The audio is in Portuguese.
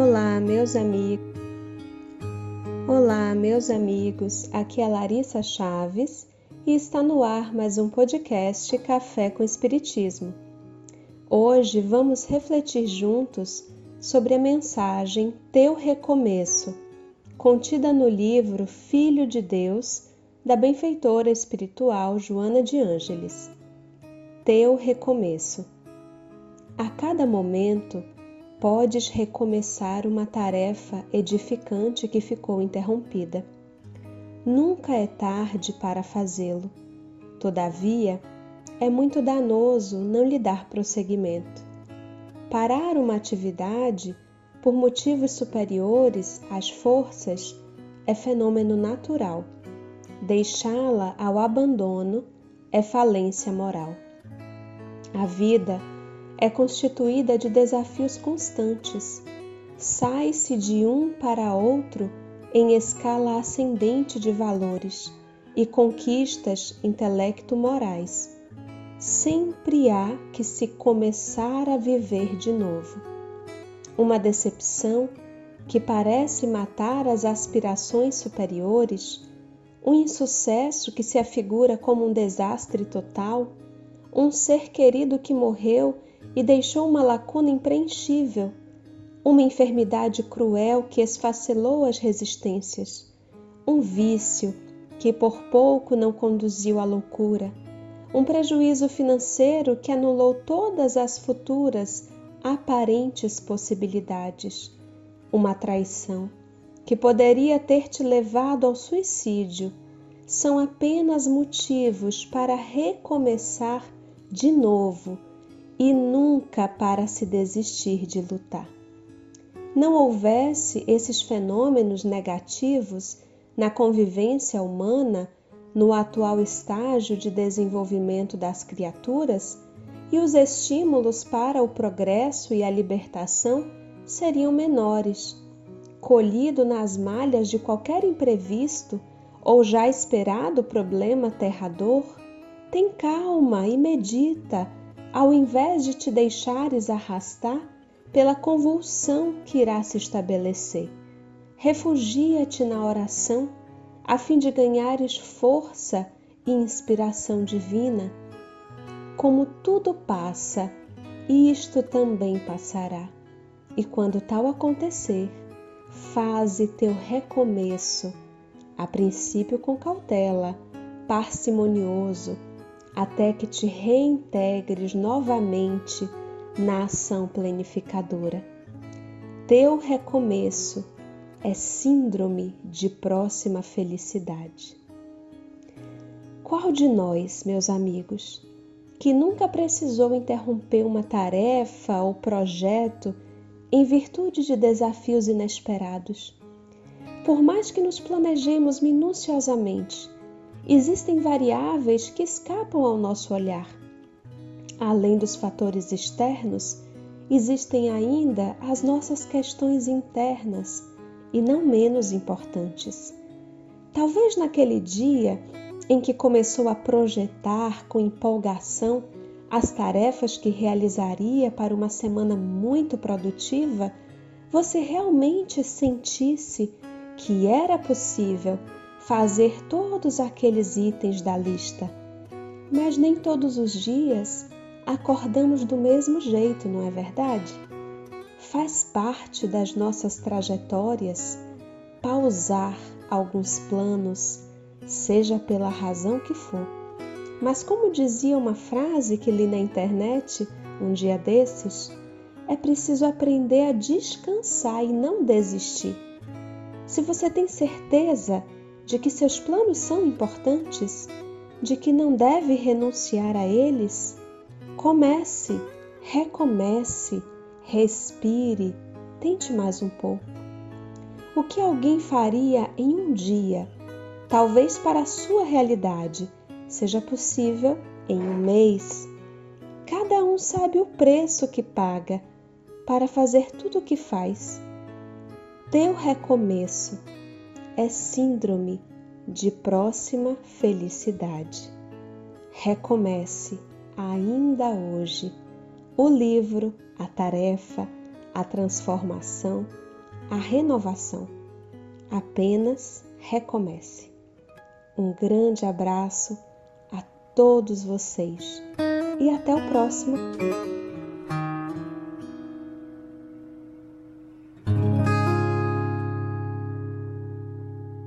Olá, meus amigos. Olá, meus amigos. Aqui é Larissa Chaves e está no ar mais um podcast Café com Espiritismo. Hoje vamos refletir juntos sobre a mensagem Teu Recomeço, contida no livro Filho de Deus, da benfeitora espiritual Joana de Ângeles. Teu Recomeço. A cada momento, podes recomeçar uma tarefa edificante que ficou interrompida. Nunca é tarde para fazê-lo. Todavia, é muito danoso não lhe dar prosseguimento. Parar uma atividade por motivos superiores às forças é fenômeno natural. Deixá-la ao abandono é falência moral. A vida é constituída de desafios constantes. Sai-se de um para outro em escala ascendente de valores e conquistas intelecto-morais. Sempre há que se começar a viver de novo. Uma decepção que parece matar as aspirações superiores, um insucesso que se afigura como um desastre total, um ser querido que morreu e deixou uma lacuna impreenchível, uma enfermidade cruel que esfacelou as resistências, um vício que por pouco não conduziu à loucura, um prejuízo financeiro que anulou todas as futuras aparentes possibilidades, uma traição que poderia ter te levado ao suicídio, são apenas motivos para recomeçar de novo e nunca para se desistir de lutar. Não houvesse esses fenômenos negativos na convivência humana no atual estágio de desenvolvimento das criaturas, e os estímulos para o progresso e a libertação seriam menores. Colhido nas malhas de qualquer imprevisto ou já esperado problema aterrador, tem calma e medita ao invés de te deixares arrastar pela convulsão que irá se estabelecer. Refugia-te na oração, a fim de ganhares força e inspiração divina. Como tudo passa, isto também passará. E quando tal acontecer, faze teu recomeço, a princípio com cautela, parcimonioso, até que te reintegres novamente na ação planificadora. Teu recomeço é síndrome de próxima felicidade. Qual de nós, meus amigos, que nunca precisou interromper uma tarefa ou projeto em virtude de desafios inesperados? Por mais que nos planejemos minuciosamente, existem variáveis que escapam ao nosso olhar. Além dos fatores externos, existem ainda as nossas questões internas e não menos importantes. Talvez naquele dia em que começou a projetar com empolgação as tarefas que realizaria para uma semana muito produtiva, você realmente sentisse que era possível fazer todos aqueles itens da lista. Mas nem todos os dias acordamos do mesmo jeito, não é verdade? Faz parte das nossas trajetórias pausar alguns planos, seja pela razão que for. Mas, como dizia uma frase que li na internet um dia desses, é preciso aprender a descansar e não desistir. Se você tem certeza de que seus planos são importantes, de que não deve renunciar a eles, comece, recomece, respire, tente mais um pouco. O que alguém faria em um dia, talvez para a sua realidade, seja possível em um mês. Cada um sabe o preço que paga para fazer tudo o que faz. Teu recomeço é síndrome de próxima felicidade. Recomece ainda hoje o livro, a tarefa, a transformação, a renovação. Apenas recomece. Um grande abraço a todos vocês e até o próximo.